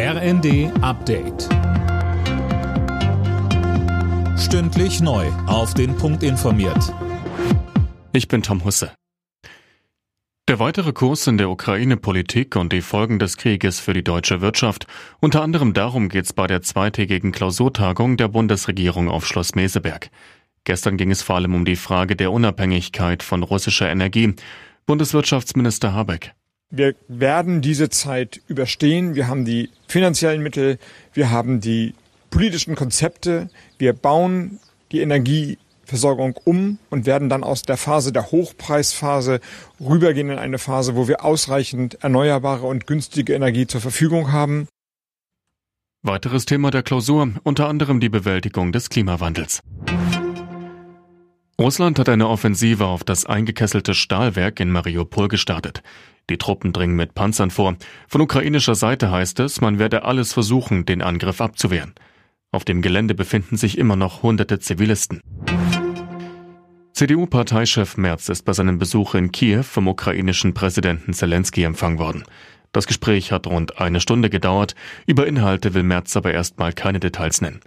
RND Update. Stündlich neu. Auf den Punkt informiert. Ich bin Tom Husse. Der weitere Kurs in der Ukraine-Politik und die Folgen des Krieges für die deutsche Wirtschaft. Unter anderem darum geht es bei der zweitägigen Klausurtagung der Bundesregierung auf Schloss Meseberg. Gestern ging es vor allem um die Frage der Unabhängigkeit von russischer Energie. Bundeswirtschaftsminister Habeck. Wir werden diese Zeit überstehen. Wir haben die finanziellen Mittel, wir haben die politischen Konzepte. Wir bauen die Energieversorgung um und werden dann aus der Phase der Hochpreisphase rübergehen in eine Phase, wo wir ausreichend erneuerbare und günstige Energie zur Verfügung haben. Weiteres Thema der Klausur, unter anderem die Bewältigung des Klimawandels. Russland hat eine Offensive auf das eingekesselte Stahlwerk in Mariupol gestartet. Die Truppen dringen mit Panzern vor. Von ukrainischer Seite heißt es, man werde alles versuchen, den Angriff abzuwehren. Auf dem Gelände befinden sich immer noch hunderte Zivilisten. CDU-Parteichef Merz ist bei seinem Besuch in Kiew vom ukrainischen Präsidenten Zelensky empfangen worden. Das Gespräch hat rund eine Stunde gedauert. Über Inhalte will Merz aber erstmal keine Details nennen.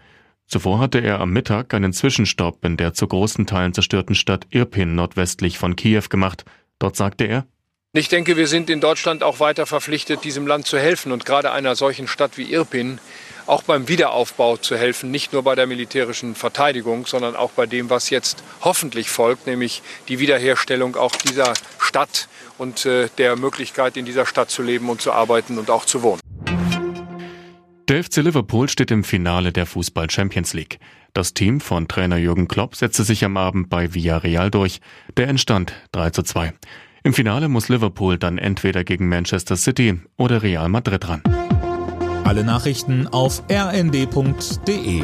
Zuvor hatte er am Mittag einen Zwischenstopp in der zu großen Teilen zerstörten Stadt Irpin nordwestlich von Kiew gemacht. Dort sagte er, ich denke, wir sind in Deutschland auch weiter verpflichtet, diesem Land zu helfen und gerade einer solchen Stadt wie Irpin auch beim Wiederaufbau zu helfen, nicht nur bei der militärischen Verteidigung, sondern auch bei dem, was jetzt hoffentlich folgt, nämlich die Wiederherstellung auch dieser Stadt und äh, der Möglichkeit, in dieser Stadt zu leben und zu arbeiten und auch zu wohnen. Der FC Liverpool steht im Finale der Fußball Champions League. Das Team von Trainer Jürgen Klopp setzte sich am Abend bei Villarreal durch. Der entstand 3 zu 2. Im Finale muss Liverpool dann entweder gegen Manchester City oder Real Madrid ran. Alle Nachrichten auf rnd.de